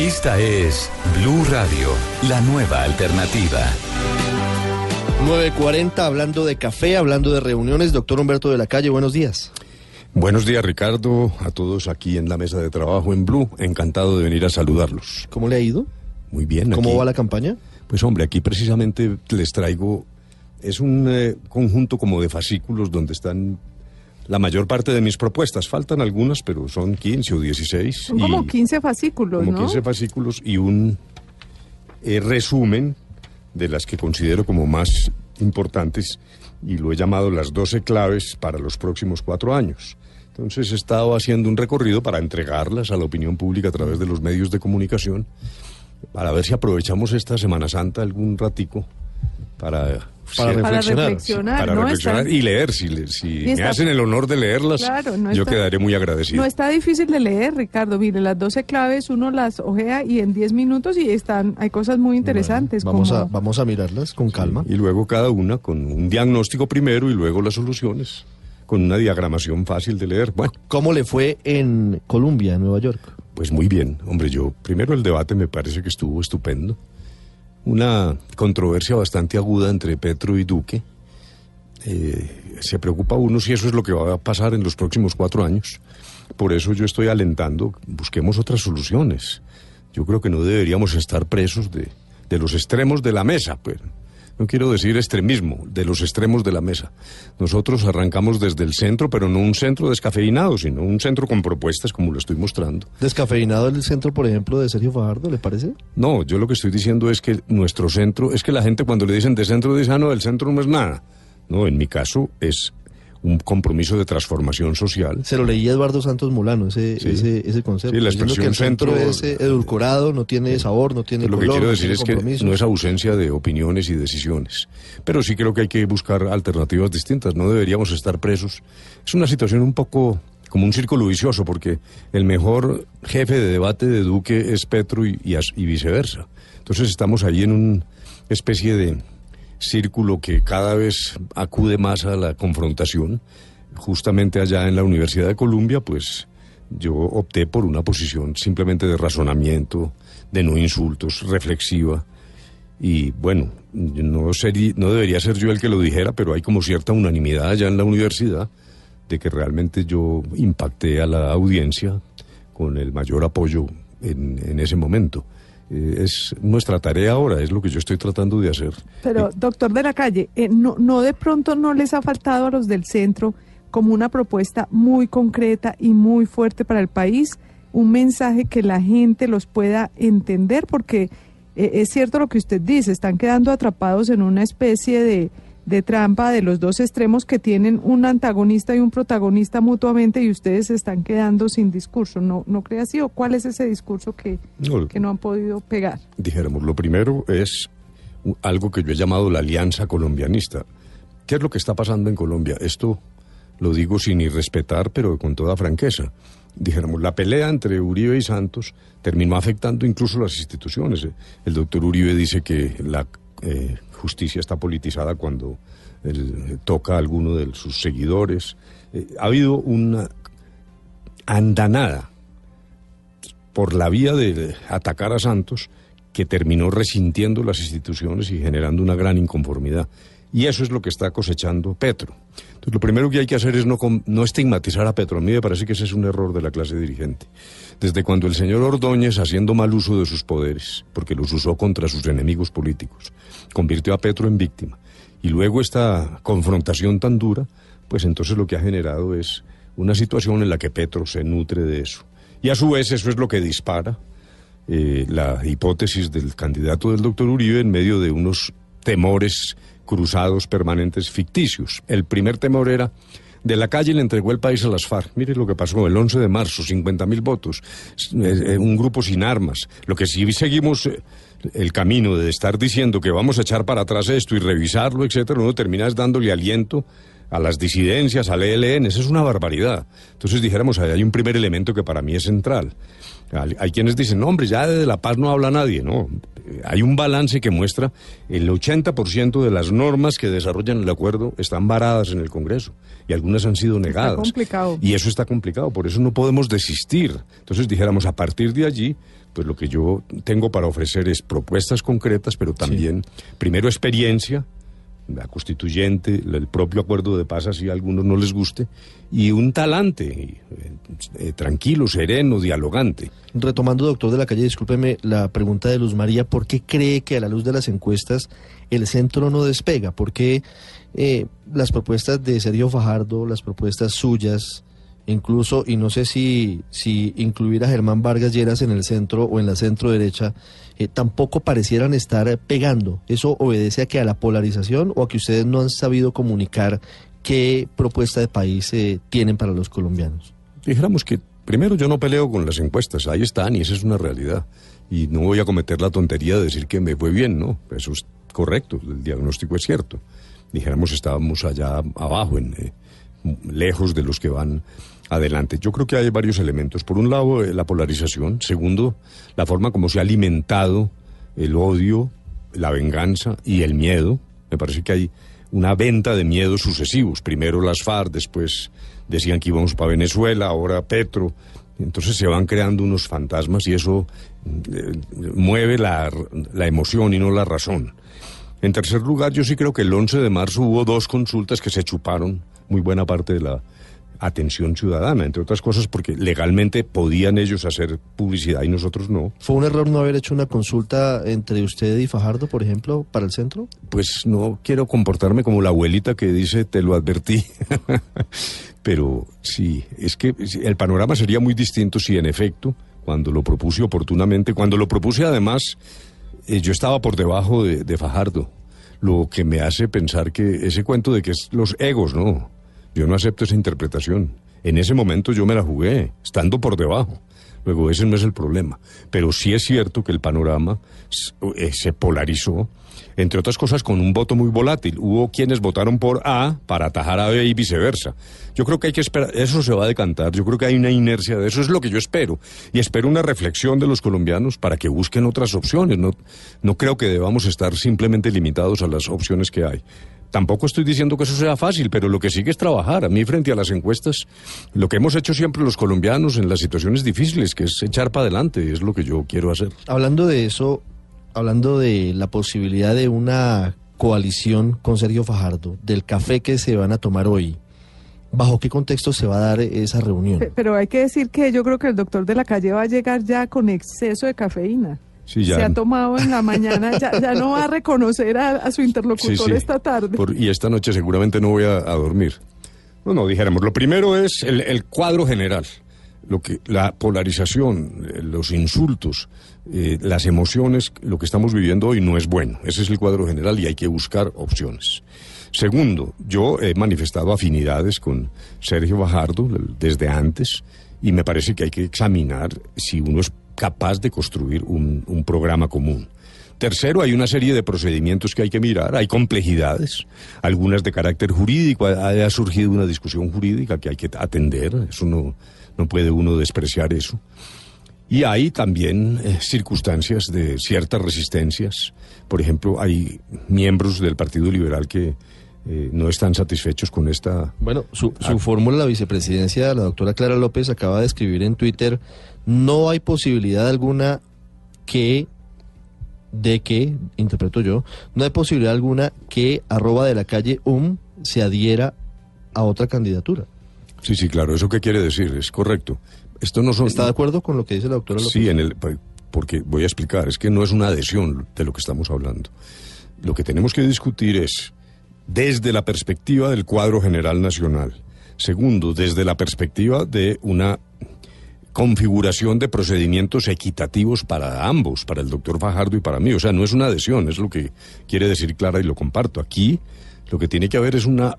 Esta es Blue Radio, la nueva alternativa. 9.40, hablando de café, hablando de reuniones. Doctor Humberto de la Calle, buenos días. Buenos días, Ricardo, a todos aquí en la mesa de trabajo en Blue. Encantado de venir a saludarlos. ¿Cómo le ha ido? Muy bien. ¿Cómo aquí- va la campaña? Pues hombre, aquí precisamente les traigo, es un eh, conjunto como de fascículos donde están la mayor parte de mis propuestas. Faltan algunas, pero son 15 o 16. Son como y- 15 fascículos, como ¿no? 15 fascículos y un eh, resumen de las que considero como más importantes y lo he llamado las 12 claves para los próximos cuatro años. Entonces he estado haciendo un recorrido para entregarlas a la opinión pública a través de los medios de comunicación para ver si aprovechamos esta Semana Santa algún ratico para, Para sí, Para reflexionar, reflexionar, para ¿no? reflexionar Está- y leer. Si, le- si me está- hacen el honor de leerlas, Claro, no yo está- quedaré muy agradecido. No está difícil de leer, Ricardo. Mire, las 12 claves uno las ojea y en 10 minutos y están hay cosas muy interesantes. Vamos, como, a, vamos a mirarlas con calma. Y luego cada una con un diagnóstico primero y luego las soluciones, con una diagramación fácil de leer. Bueno, ¿Cómo le fue en Colombia, en Nueva York? pues muy bien. Hombre, yo primero el debate me parece que estuvo estupendo. Una controversia bastante aguda entre Petro y Duque. Eh, se preocupa uno si eso es lo que va a pasar en los próximos cuatro años. Por eso yo estoy alentando, busquemos otras soluciones. Yo creo que no deberíamos estar presos de, de los extremos de la mesa, pues. No quiero decir extremismo, de los extremos de la mesa. Nosotros arrancamos desde el centro, pero no un centro descafeinado, sino un centro con propuestas como lo estoy mostrando. Descafeinado el centro, por ejemplo, de Sergio Fajardo, ¿le parece? No, yo lo que estoy diciendo es que nuestro centro, es que la gente cuando le dicen de centro dice, ah, no, el centro no es nada. No, en mi caso es un compromiso de transformación social. Se lo leí a Eduardo Santos Mulano, ese, Sí. ese, ese concepto. Sí, la diciendo que el expresión centro, centro- es eh, edulcorado, no tiene sabor, no tiene Lo que color, quiero no decir tiene es que no es ausencia de opiniones y decisiones. Pero sí creo que hay que buscar alternativas distintas. No deberíamos estar presos. Es una situación un poco como un círculo vicioso, porque el mejor jefe de debate de Duque es Petro y, y y viceversa. Entonces estamos ahí en una especie de círculo que cada vez acude más a la confrontación. Justamente allá en la Universidad de Columbia, pues yo opté por una posición simplemente de razonamiento, de no insultos, reflexiva. Y bueno, no, no debería ser yo el que lo dijera, pero hay como cierta unanimidad allá en la universidad de que realmente yo impacté a la audiencia con el mayor apoyo en ese momento. Eh, es nuestra tarea ahora, es lo que yo estoy tratando de hacer. Pero, doctor de la calle, eh, no, ¿no de pronto no les ha faltado a los del centro como una propuesta muy concreta y muy fuerte para el país? Un mensaje que la gente los pueda entender, porque eh, es cierto lo que usted dice, están quedando atrapados en una especie de, de trampa de los dos extremos que tienen un antagonista y un protagonista mutuamente y ustedes se están quedando sin discurso. ¿No, no cree así? ¿O cuál es ese discurso que, No, que no han podido pegar? dijéramos, lo primero es algo que yo he llamado la alianza colombianista. ¿Qué es lo que está pasando en Colombia? Esto lo digo sin irrespetar, pero con toda franqueza. Dijéramos, la pelea entre Uribe y Santos terminó afectando incluso las instituciones. El doctor Uribe dice que la eh, justicia está politizada cuando él, toca a alguno de sus seguidores. Eh, ha habido una andanada por la vía de atacar a Santos que terminó resintiendo las instituciones y generando una gran inconformidad. Y eso es lo que está cosechando Petro. Entonces, lo primero que hay que hacer es no, no estigmatizar a Petro. A mí me parece que ese es un error de la clase dirigente. Desde cuando el señor Ordóñez, haciendo mal uso de sus poderes, porque los usó contra sus enemigos políticos, convirtió a Petro en víctima. Y luego esta confrontación tan dura, pues entonces lo que ha generado es una situación en la que Petro se nutre de eso. Y a su vez eso es lo que dispara eh, la hipótesis del candidato del doctor Uribe en medio de unos temores cruzados permanentes ficticios. El primer temor era de la calle le entregó el país a las FARC. Mire lo que pasó el 11 de marzo, 50 mil votos, eh, eh, un grupo sin armas. Lo que sí seguimos eh, el camino de estar diciendo que vamos a echar para atrás esto y revisarlo, etcétera, uno termina dándole aliento a las disidencias, al ELN, eso es una barbaridad. Entonces dijéramos, hay un primer elemento que para mí es central. Hay quienes dicen, no, hombre, ya de La Paz no habla nadie, no. hay un balance que muestra el 80% de las normas que desarrollan el acuerdo están varadas en el Congreso y algunas han sido negadas. Está complicado. Y eso está complicado, por eso no podemos desistir. Entonces dijéramos, a partir de allí, pues lo que yo tengo para ofrecer es propuestas concretas, pero también, primero, experiencia, la constituyente, el propio acuerdo de paz, si a algunos no les guste, y un talante, eh, eh, tranquilo, sereno, dialogante. Retomando, doctor de la calle, discúlpeme la pregunta de Luz María, ¿por qué cree que a la luz de las encuestas el centro no despega? ¿Por qué eh, las propuestas de Sergio Fajardo, las propuestas suyas, incluso, y no sé si, si incluir a Germán Vargas Lleras en el centro o en la centro derecha, eh, tampoco parecieran estar pegando. ¿Eso obedece a que a la polarización o a que ustedes no han sabido comunicar qué propuesta de país eh, tienen para los colombianos? Dijéramos que primero yo no peleo con las encuestas, ahí están y esa es una realidad. Y no voy a cometer la tontería de decir que me fue bien, ¿no? Eso es correcto, el diagnóstico es cierto. Dijéramos estábamos allá abajo, en, eh, lejos de los que van adelante. Yo creo que hay varios elementos. Por un lado, eh, la polarización. Segundo, la forma como se ha alimentado el odio, la venganza y el miedo. Me parece que hay una venta de miedos sucesivos. Primero las FARC, después decían que íbamos para Venezuela, ahora Petro. Entonces se van creando unos fantasmas y eso eh, mueve la, la emoción y no la razón. En tercer lugar, yo sí creo que el 11 de marzo hubo dos consultas que se chuparon muy buena parte de la atención ciudadana, entre otras cosas porque legalmente podían ellos hacer publicidad y nosotros no. ¿Fue un error no haber hecho una consulta entre usted y Fajardo, por ejemplo, para el centro? Pues no quiero comportarme como la abuelita que dice te lo advertí. Pero sí, es que el panorama sería muy distinto si en efecto, cuando lo propuse oportunamente, cuando lo propuse además, eh, yo estaba por debajo de, de Fajardo, lo que me hace pensar que ese cuento de que es los egos, ¿no? Yo no acepto esa interpretación. En ese momento yo me la jugué, estando por debajo. Luego, ese no es el problema. Pero sí es cierto que el panorama eh, se polarizó, entre otras cosas, con un voto muy volátil. Hubo quienes votaron por A para atajar a B y viceversa. Yo creo que hay que esperar, eso se va a decantar, yo creo que hay una inercia de eso, es lo que yo espero. Y espero una reflexión de los colombianos para que busquen otras opciones. No, no creo que debamos estar simplemente limitados a las opciones que hay. Tampoco estoy diciendo que eso sea fácil, pero lo que sigue es trabajar. A mí, frente a las encuestas, lo que hemos hecho siempre los colombianos en las situaciones difíciles, que es echar para adelante, es lo que yo quiero hacer. Hablando de eso, hablando de la posibilidad de una coalición con Sergio Fajardo, del café que se van a tomar hoy, ¿bajo qué contexto se va a dar esa reunión? Pero hay que decir que yo creo que el doctor de la calle va a llegar ya con exceso de cafeína se ha tomado en la mañana, ya, no va a reconocer a, su interlocutor esta tarde. y esta noche seguramente no voy a, dormir. No, no, dijéramos, lo primero es el, cuadro general, lo que, la polarización, eh, los insultos, eh, las emociones, lo que estamos viviendo hoy no es bueno. Ese es el cuadro general y hay que buscar opciones. Segundo, yo he manifestado afinidades con Sergio Bajardo desde antes y me parece que hay que examinar si uno es capaz de construir un, programa común. Tercero, hay una serie de procedimientos que hay que mirar, hay complejidades, algunas de carácter jurídico, ha, surgido una discusión jurídica que hay que atender, eso no, no puede uno despreciar eso. Y hay también eh, circunstancias de ciertas resistencias, por ejemplo, hay miembros del Partido Liberal que eh, no están satisfechos con esta... Bueno, su, su fórmula, la vicepresidencia, la doctora Clara López acaba de escribir en Twitter no hay posibilidad alguna que de que, interpreto yo, no hay posibilidad alguna que arroba de la calle UM se adhiera a otra candidatura. Sí, sí, claro, ¿eso qué quiere decir? Es correcto. Esto no son... ¿Está de acuerdo con lo que dice la doctora López? Sí, en el, porque voy a explicar, es que no es una adhesión de lo que estamos hablando. Lo que tenemos que discutir es, desde la perspectiva del cuadro general nacional, segundo, desde la perspectiva de una configuración de procedimientos equitativos para ambos, para el doctor Fajardo y para mí. O sea, no es una adhesión, es lo que quiere decir Clara y lo comparto. Aquí lo que tiene que haber es una,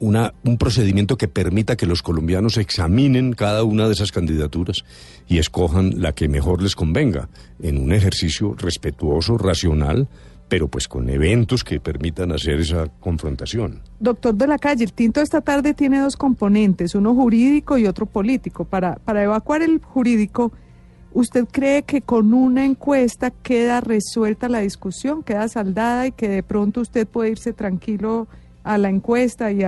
una, un procedimiento que permita que los colombianos examinen cada una de esas candidaturas y escojan la que mejor les convenga, en un ejercicio respetuoso, racional, pero pues con eventos que permitan hacer esa confrontación. Doctor de la Calle, el tinto esta tarde tiene dos componentes, uno jurídico y otro político. Para, para evacuar el jurídico, ¿Usted cree que con una encuesta queda resuelta la discusión, queda saldada y que de pronto usted puede irse tranquilo a la encuesta y,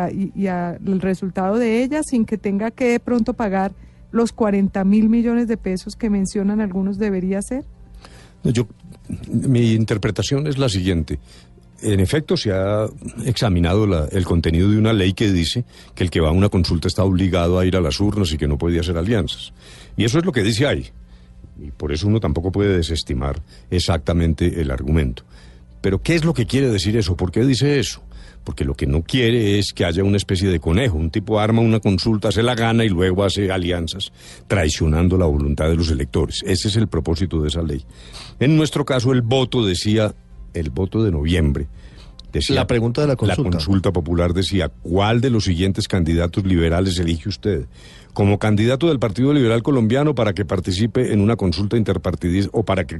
al resultado de ella sin que tenga que de pronto pagar los 40 mil millones de pesos que mencionan algunos debería ser? Yo, mi interpretación es la siguiente. En efecto, se ha examinado el contenido de una ley que dice que el que va a una consulta está obligado a ir a las urnas y que no puede hacer alianzas. Y eso es lo que dice ahí. Y por eso uno tampoco puede desestimar exactamente el argumento. Pero ¿qué es lo que quiere decir eso? ¿Por qué dice eso? Porque lo que no quiere es que haya una especie de conejo. Un tipo arma una consulta, se la gana y luego hace alianzas, traicionando la voluntad de los electores. Ese es el propósito de esa ley. En nuestro caso, el voto decía, el voto de noviembre, Decía, la pregunta de la consulta. La consulta popular decía, ¿cuál de los siguientes candidatos liberales elige usted? Como candidato del Partido Liberal Colombiano para que participe en una consulta interpartidista o para que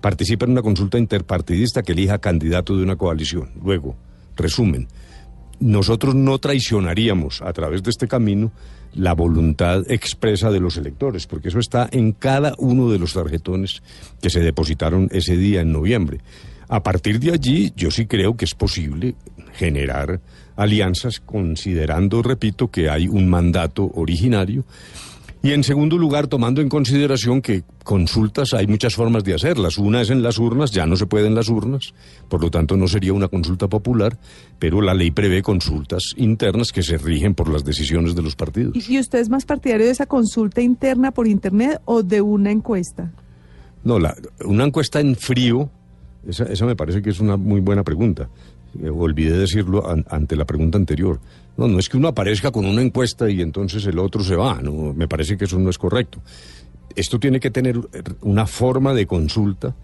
participe en una consulta interpartidista que elija candidato de una coalición. Luego, resumen, nosotros no traicionaríamos a través de este camino la voluntad expresa de los electores, porque eso está en cada uno de los tarjetones que se depositaron ese día en noviembre. A partir de allí, yo sí creo que es posible generar alianzas considerando, repito, que hay un mandato originario. Y en segundo lugar, tomando en consideración que consultas hay muchas formas de hacerlas. Una es en las urnas, ya no se puede en las urnas, por lo tanto no sería una consulta popular, pero la ley prevé consultas internas que se rigen por las decisiones de los partidos. ¿Y usted es más partidario de esa consulta interna por Internet o de una encuesta? No, la, una encuesta en frío esa, esa me parece que es una muy buena pregunta. Eh, olvidé decirlo ante la pregunta anterior. No, no es que uno aparezca con una encuesta y entonces el otro se va. No, me parece que eso no es correcto. Esto tiene que tener una forma de consulta.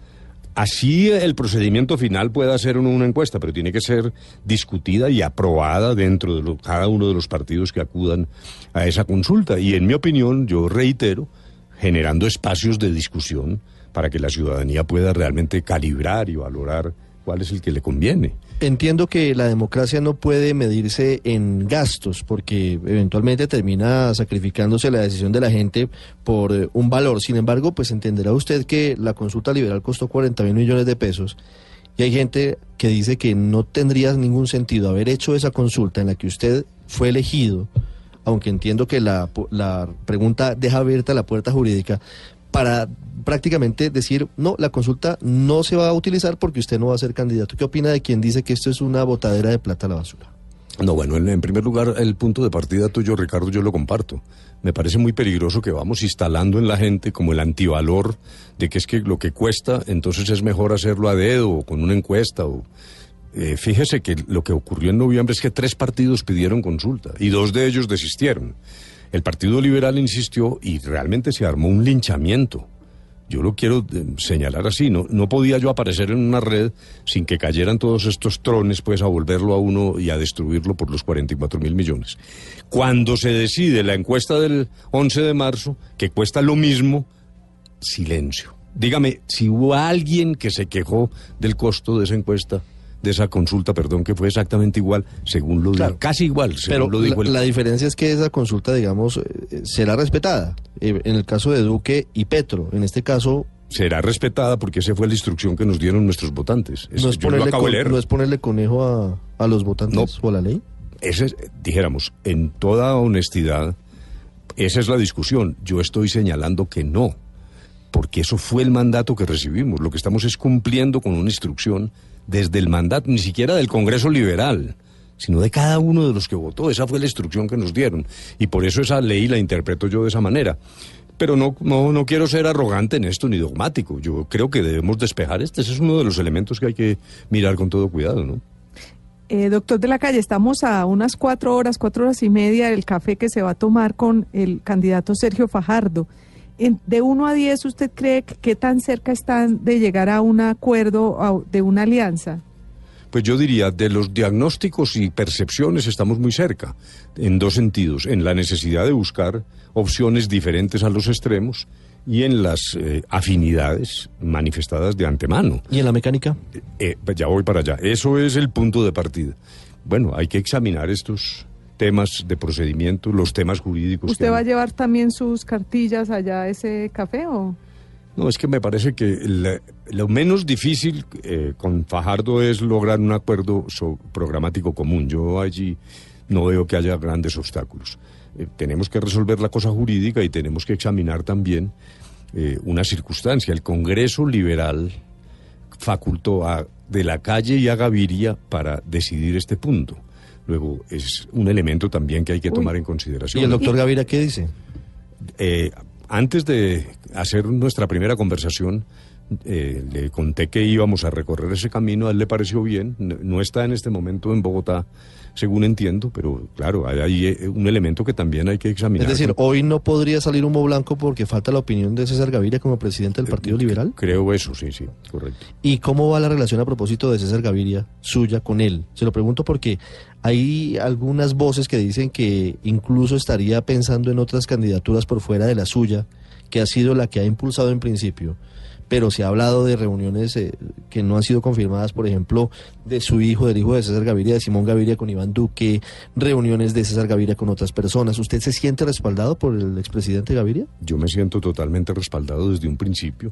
Así el procedimiento final pueda ser una encuesta, pero tiene que ser discutida y aprobada dentro de cada uno de los partidos que acudan a esa consulta. Y en mi opinión, yo reitero, generando espacios de discusión para que la ciudadanía pueda realmente calibrar y valorar cuál es el que le conviene. Entiendo que la democracia no puede medirse en gastos, porque eventualmente termina sacrificándose la decisión de la gente por eh, un valor. Sin embargo, pues entenderá usted que la consulta liberal costó 40 mil millones de pesos y hay gente que dice que no tendría ningún sentido haber hecho esa consulta en la que usted fue elegido, aunque entiendo que la, la pregunta deja abierta la puerta jurídica, para prácticamente decir, no, la consulta no se va a utilizar porque usted no va a ser candidato. ¿Qué opina de quien dice que esto es una botadera de plata a la basura? No, bueno, en, primer lugar, el punto de partida tuyo, Ricardo, yo lo comparto. Me parece muy peligroso que vamos instalando en la gente como el antivalor de que es que lo que cuesta, entonces es mejor hacerlo a dedo o con una encuesta. O, eh, fíjese que lo que ocurrió en noviembre es que tres partidos pidieron consulta y dos de ellos desistieron. El Partido Liberal insistió y realmente se armó un linchamiento. Yo lo quiero eh, señalar así, no, no podía yo aparecer en una red sin que cayeran todos estos trones pues a volverlo a uno y a destruirlo por los 44 mil millones. Cuando se decide la encuesta del 11 de marzo, que cuesta lo mismo, silencio. Dígame, si hubo alguien que se quejó del costo de esa encuesta, de esa consulta, perdón, que fue exactamente igual, según lo dijo, casi igual, según lo dijo la, la diferencia es que esa consulta, digamos, eh, será respetada. Eh, en el caso de Duque y Petro, en este caso será respetada porque esa fue la instrucción que nos dieron nuestros votantes. no, es ponerle, ¿No es ponerle conejo a, a los votantes o a la ley? Ese es, dijéramos, en toda honestidad, esa es la discusión. Yo estoy señalando que no, porque eso fue el mandato que recibimos. Lo que estamos es cumpliendo con una instrucción desde el mandato, ni siquiera del Congreso Liberal, sino de cada uno de los que votó. Esa fue la instrucción que nos dieron. Y por eso esa ley la interpreto yo de esa manera. Pero no, no, no quiero ser arrogante en esto ni dogmático. Yo creo que debemos despejar este. Ese es uno de los elementos que hay que mirar con todo cuidado, ¿no? Eh, doctor de la calle, estamos a unas cuatro horas, cuatro horas y media del café que se va a tomar con el candidato Sergio Fajardo de 1 a 10, ¿usted cree que tan cerca están de llegar a un acuerdo, de una alianza? Pues yo diría, de los diagnósticos y percepciones estamos muy cerca, en dos sentidos, en la necesidad de buscar opciones diferentes a los extremos y en las eh, afinidades manifestadas de antemano. ¿Y en la mecánica? Eh, pues ya voy para allá. Eso es el punto de partida. Bueno, hay que examinar estos temas de procedimiento, los temas jurídicos. ¿Usted que va a llevar también sus cartillas allá a ese café o...? No, es que me parece que la- lo menos difícil eh, con Fajardo es lograr un acuerdo so- programático común. Yo allí no veo que haya grandes obstáculos. Eh, tenemos que resolver la cosa jurídica y tenemos que examinar también eh, una circunstancia. El Congreso Liberal facultó a De la Calle y a Gaviria para decidir este punto. Luego, es un elemento también que hay que Uy. tomar en consideración. ¿Y el doctor Gaviria qué dice? Eh, antes de hacer nuestra primera conversación, eh, le conté que íbamos a recorrer ese camino, a él le pareció bien, no, no está en este momento en Bogotá, según entiendo, pero claro, hay, hay, eh, un elemento que también hay que examinar. Es decir, hoy no podría salir humo blanco porque falta la opinión de César Gaviria como presidente del Partido Liberal. Creo eso, sí, sí, correcto. ¿Y cómo va la relación a propósito de César Gaviria suya con él? Se lo pregunto porque hay algunas voces que dicen que incluso estaría pensando en otras candidaturas por fuera de la suya, que ha sido la que ha impulsado en principio. Pero se ha hablado de reuniones eh, que no han sido confirmadas, por ejemplo, de su hijo, del hijo de César Gaviria, de Simón Gaviria con Iván Duque, reuniones de César Gaviria con otras personas. ¿Usted se siente respaldado por el expresidente Gaviria? Yo me siento totalmente respaldado desde un principio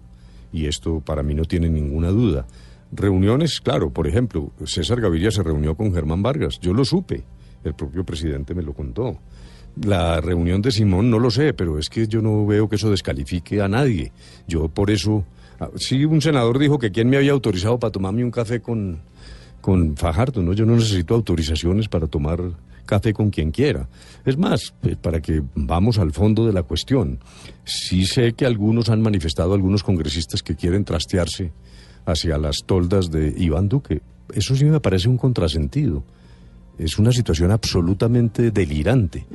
y esto para mí no tiene ninguna duda. Reuniones, claro, por ejemplo, César Gaviria se reunió con Germán Vargas, yo lo supe, el propio presidente me lo contó. La reunión de Simón no lo sé, pero es que yo no veo que eso descalifique a nadie. Yo por eso, ah, sí, un senador dijo que quién me había autorizado para tomarme un café con, con Fajardo, ¿no? Yo no necesito autorizaciones para tomar café con quien quiera. Es más, eh, para que vamos al fondo de la cuestión, sí sé que algunos han manifestado, algunos congresistas que quieren trastearse hacia las toldas de Iván Duque. Eso sí me parece un contrasentido. Es una situación absolutamente delirante.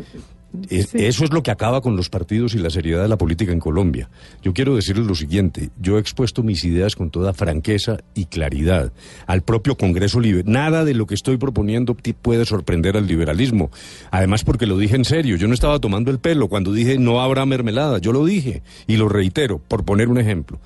Es- Sí. Eso es lo que acaba con los partidos y la seriedad de la política en Colombia. Yo quiero decirles lo siguiente, yo he expuesto mis ideas con toda franqueza y claridad al propio Congreso Liberal. Nada de lo que estoy proponiendo puede sorprender al liberalismo. Además porque lo dije en serio, yo no estaba tomando el pelo cuando dije no habrá mermelada, yo lo dije y lo reitero, por poner un ejemplo.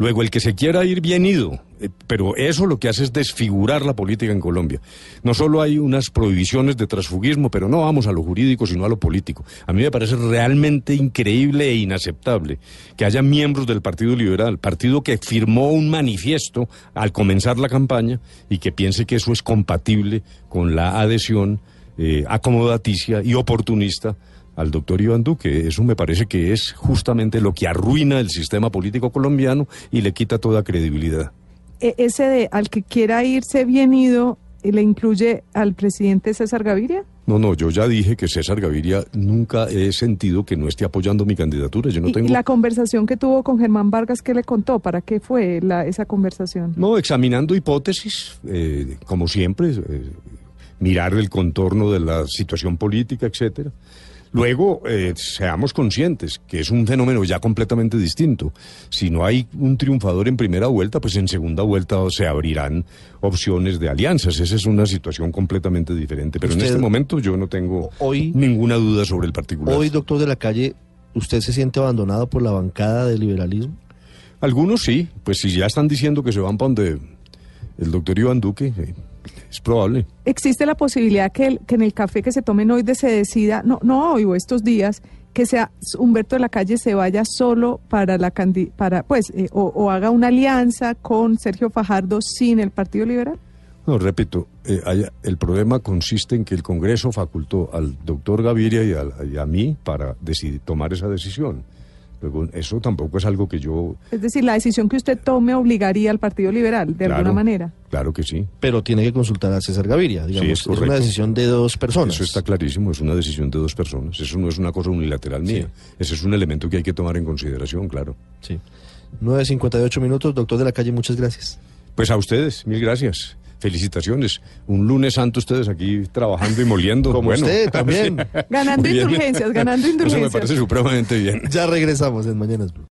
Luego, el que se quiera ir bien ido, eh, pero eso lo que hace es desfigurar la política en Colombia. No solo hay unas prohibiciones de transfugismo, pero no vamos a lo jurídico, sino a lo político. A mí me parece realmente increíble e inaceptable que haya miembros del Partido Liberal, partido que firmó un manifiesto al comenzar la campaña y que piense que eso es compatible con la adhesión eh, acomodaticia y oportunista al doctor Iván Duque. Eso me parece que es justamente lo que arruina el sistema político colombiano y le quita toda credibilidad. E- ese de al que quiera irse bien ido, ¿le incluye al presidente César Gaviria? No, no, yo ya dije que César Gaviria nunca he sentido que no esté apoyando mi candidatura. Yo no y, y tengo. la conversación que tuvo con Germán Vargas, ¿qué le contó? ¿Para qué fue la, esa conversación? No, examinando hipótesis, eh, como siempre, eh, mirar el contorno de la situación política, etcétera. Luego, eh, seamos conscientes que es un fenómeno ya completamente distinto. Si no hay un triunfador en primera vuelta, pues en segunda vuelta se abrirán opciones de alianzas. Esa es una situación completamente diferente. Pero en este momento yo no tengo Hoy- ninguna duda sobre el particular. Hoy, doctor de la calle, ¿usted se siente abandonado por la bancada del liberalismo? Algunos sí, pues si ya están diciendo que se van para donde el doctor Iván Duque, eh, es probable. ¿Existe la posibilidad que, el- que en el café que se tomen hoy de se decida, no, no hoy o estos días, que sea Humberto de la Calle se vaya solo para la candi- para pues eh, o, o haga una alianza con Sergio Fajardo sin el Partido Liberal? No, repito, eh, hay- el problema consiste en que el Congreso facultó al doctor Gaviria y, al- y a mí para decidir, tomar esa decisión. Luego, eso tampoco es algo que yo... Es decir, la decisión que usted tome obligaría al Partido Liberal de Claro, alguna manera. Claro que sí. Pero tiene que consultar a César Gaviria, digamos. es es, una decisión de dos personas. Eso está clarísimo, es una decisión de dos personas. Eso no es una cosa unilateral mía. Ese es un elemento que hay que tomar en consideración, claro. Sí. 9.58 minutos, doctor de la calle, muchas gracias. Pues a ustedes, mil gracias. Felicitaciones. Un lunes santo ustedes aquí trabajando y moliendo. Como Bueno, usted también. Ganando indulgencias, ganando Eso me indulgencias. parece supremamente bien. Ya regresamos en Mañanas Blue.